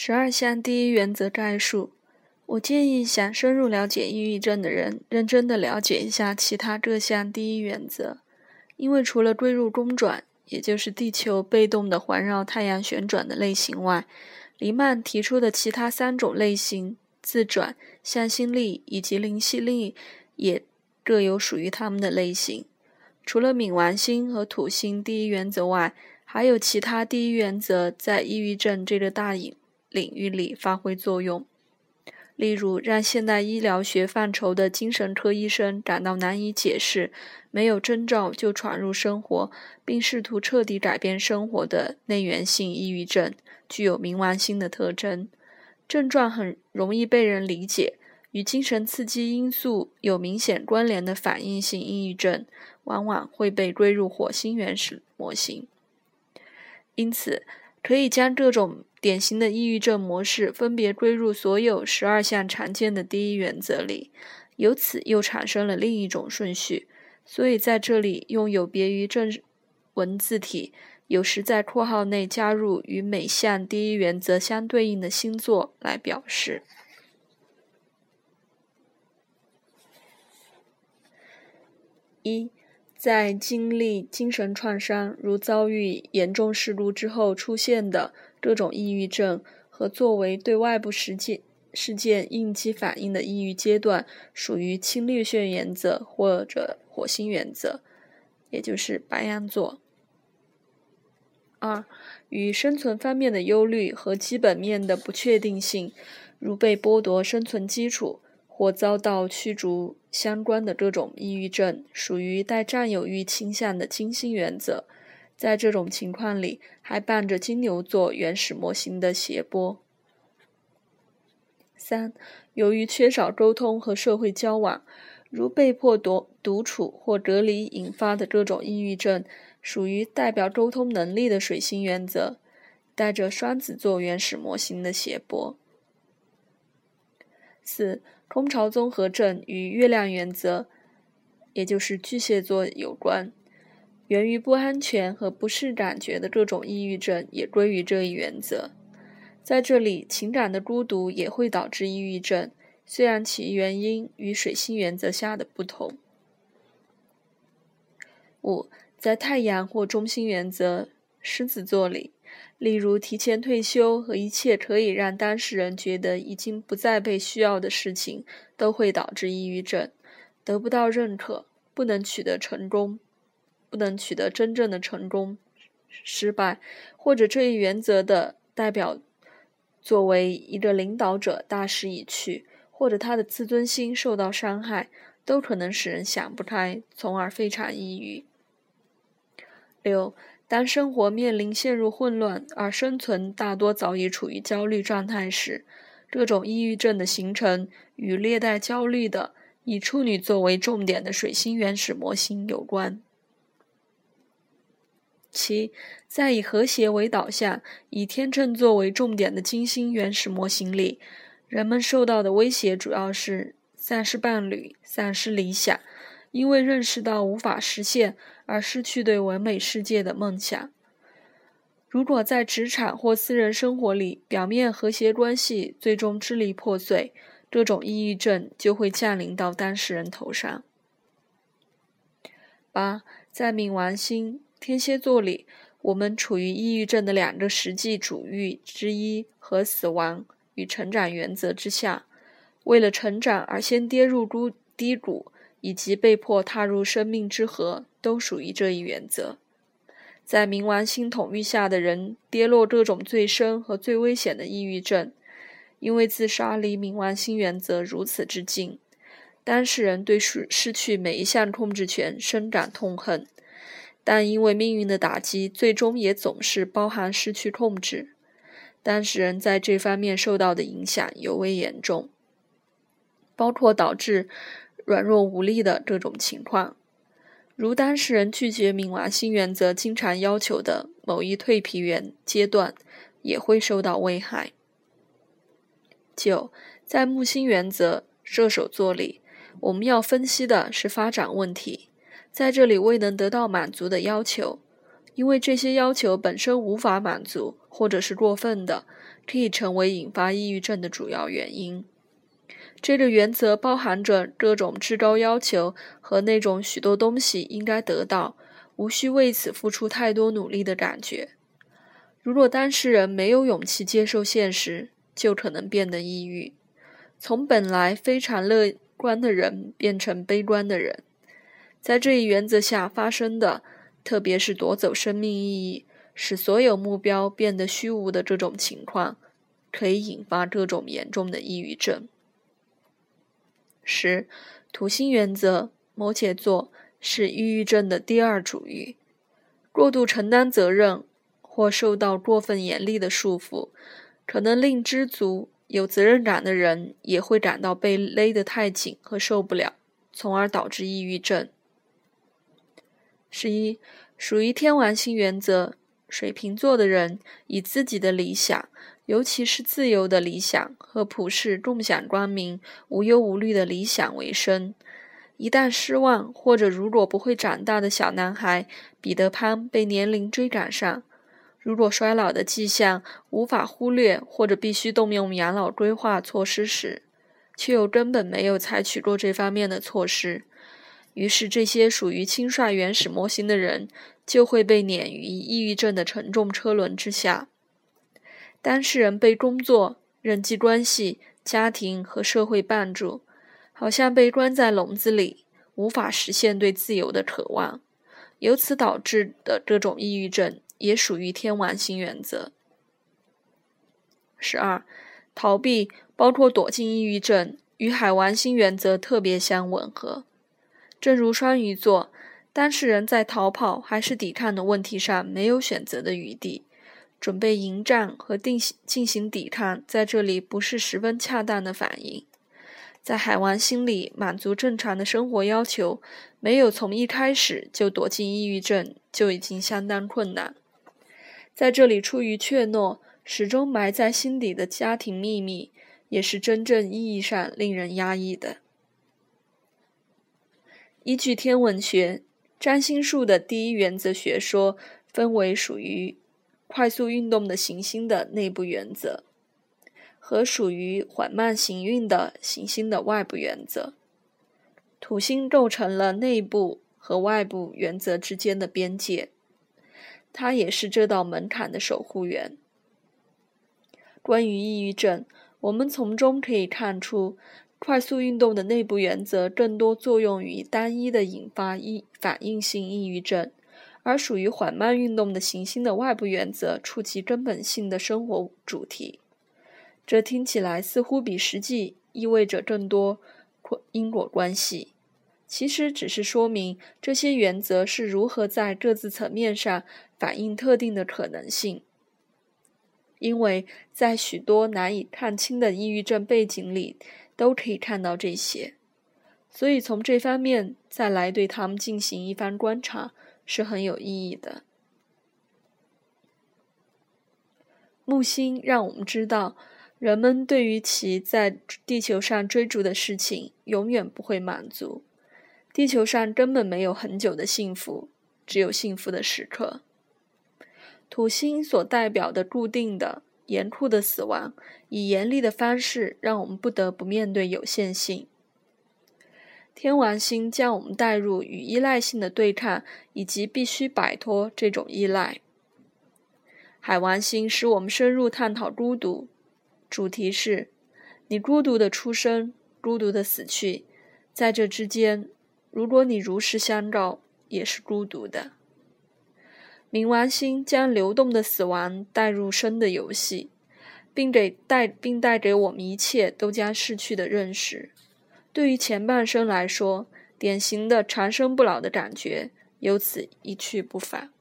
十二项第一原则概述。我建议想深入了解抑郁症的人，认真的了解一下其他各项第一原则，因为除了归入公转，也就是地球被动的环绕太阳旋转的类型外，黎曼提出的其他三种类型——自转、向心力以及灵犀力，也各有属于他们的类型。除了冥王星和土星第一原则外，还有其他第一原则在抑郁症这个大影领域里发挥作用。例如，让现代医疗学范畴的精神科医生感到难以解释，没有征兆就闯入生活，并试图彻底改变生活的内源性抑郁症，具有冥王星的特征，症状很容易被人理解，与精神刺激因素有明显关联的反应性抑郁症，往往会被归入火星原始模型。因此，可以将各种典型的抑郁症模式分别归入所有十二项常见的第一原则里，由此又产生了另一种顺序。所以在这里用有别于正文字体，有时在括号内加入与每项第一原则相对应的星座来表示。一。在经历精神创伤，如遭遇严重事故之后出现的各种抑郁症，和作为对外部事件事件应激反应的抑郁阶段，属于侵略性原则或者火星原则，也就是白羊座。二、与生存方面的忧虑和基本面的不确定性，如被剥夺生存基础。或遭到驱逐相关的各种抑郁症，属于带占有欲倾向的金星原则。在这种情况里，还伴着金牛座原始模型的谐波。三、由于缺少沟通和社会交往，如被迫独独处或隔离引发的各种抑郁症，属于代表沟通能力的水星原则，带着双子座原始模型的谐波。四。空巢综合症与月亮原则，也就是巨蟹座有关，源于不安全和不适感觉的各种抑郁症也归于这一原则。在这里，情感的孤独也会导致抑郁症，虽然其原因与水星原则下的不同。五，在太阳或中心原则狮子座里。例如，提前退休和一切可以让当事人觉得已经不再被需要的事情，都会导致抑郁症。得不到认可，不能取得成功，不能取得真正的成功，失败，或者这一原则的代表作为一个领导者大势已去，或者他的自尊心受到伤害，都可能使人想不开，从而非常抑郁。六。当生活面临陷入混乱，而生存大多早已处于焦虑状态时，这种抑郁症的形成与略带焦虑的以处女作为重点的水星原始模型有关。七，在以和谐为导向、以天秤座为重点的金星原始模型里，人们受到的威胁主要是丧失伴侣、丧失理想。因为认识到无法实现而失去对完美世界的梦想。如果在职场或私人生活里，表面和谐关系最终支离破碎，这种抑郁症就会降临到当事人头上。八，在冥王星天蝎座里，我们处于抑郁症的两个实际主欲之一和死亡与成长原则之下。为了成长而先跌入孤低谷。以及被迫踏入生命之河，都属于这一原则。在冥王星统御下的人，跌落各种最深和最危险的抑郁症，因为自杀离冥王星原则如此之近。当事人对失失去每一项控制权深感痛恨，但因为命运的打击，最终也总是包含失去控制。当事人在这方面受到的影响尤为严重，包括导致。软弱无力的这种情况，如当事人拒绝冥王星原则经常要求的某一蜕皮原阶段，也会受到危害。九，在木星原则射手座里，我们要分析的是发展问题，在这里未能得到满足的要求，因为这些要求本身无法满足，或者是过分的，可以成为引发抑郁症的主要原因。这个原则包含着各种至高要求和那种许多东西应该得到，无需为此付出太多努力的感觉。如果当事人没有勇气接受现实，就可能变得抑郁，从本来非常乐观的人变成悲观的人。在这一原则下发生的，特别是夺走生命意义、使所有目标变得虚无的这种情况，可以引发各种严重的抑郁症。十，土星原则，摩羯座是抑郁症的第二主域。过度承担责任或受到过分严厉的束缚，可能令知足、有责任感的人也会感到被勒得太紧和受不了，从而导致抑郁症。十一，属于天王星原则，水瓶座的人以自己的理想。尤其是自由的理想和普世共享光明、无忧无虑的理想为生。一旦失望，或者如果不会长大的小男孩彼得潘被年龄追赶上，如果衰老的迹象无法忽略，或者必须动用养老规划措施时，却又根本没有采取过这方面的措施，于是这些属于轻率原始模型的人就会被碾于抑郁症的沉重车轮之下。当事人被工作、人际关系、家庭和社会绊住，好像被关在笼子里，无法实现对自由的渴望，由此导致的这种抑郁症也属于天王星原则。十二，逃避包括躲进抑郁症，与海王星原则特别相吻合。正如双鱼座，当事人在逃跑还是抵抗的问题上没有选择的余地。准备迎战和定进行抵抗，在这里不是十分恰当的反应。在海王心里，满足正常的生活要求，没有从一开始就躲进抑郁症，就已经相当困难。在这里，出于怯懦，始终埋在心底的家庭秘密，也是真正意义上令人压抑的。依据天文学，占星术的第一原则学说分为属于。快速运动的行星的内部原则，和属于缓慢行运的行星的外部原则。土星构成了内部和外部原则之间的边界，它也是这道门槛的守护员。关于抑郁症，我们从中可以看出，快速运动的内部原则更多作用于单一的引发抑反应性抑郁症。而属于缓慢运动的行星的外部原则触及根本性的生活主题，这听起来似乎比实际意味着更多因果关系，其实只是说明这些原则是如何在各自层面上反映特定的可能性。因为在许多难以看清的抑郁症背景里，都可以看到这些，所以从这方面再来对他们进行一番观察。是很有意义的。木星让我们知道，人们对于其在地球上追逐的事情永远不会满足。地球上根本没有很久的幸福，只有幸福的时刻。土星所代表的固定的、严酷的死亡，以严厉的方式让我们不得不面对有限性。天王星将我们带入与依赖性的对抗，以及必须摆脱这种依赖。海王星使我们深入探讨孤独，主题是：你孤独的出生，孤独的死去，在这之间，如果你如实相告，也是孤独的。冥王星将流动的死亡带入生的游戏，并给带并带给我们一切都将逝去的认识。对于前半生来说，典型的长生不老的感觉由此一去不返。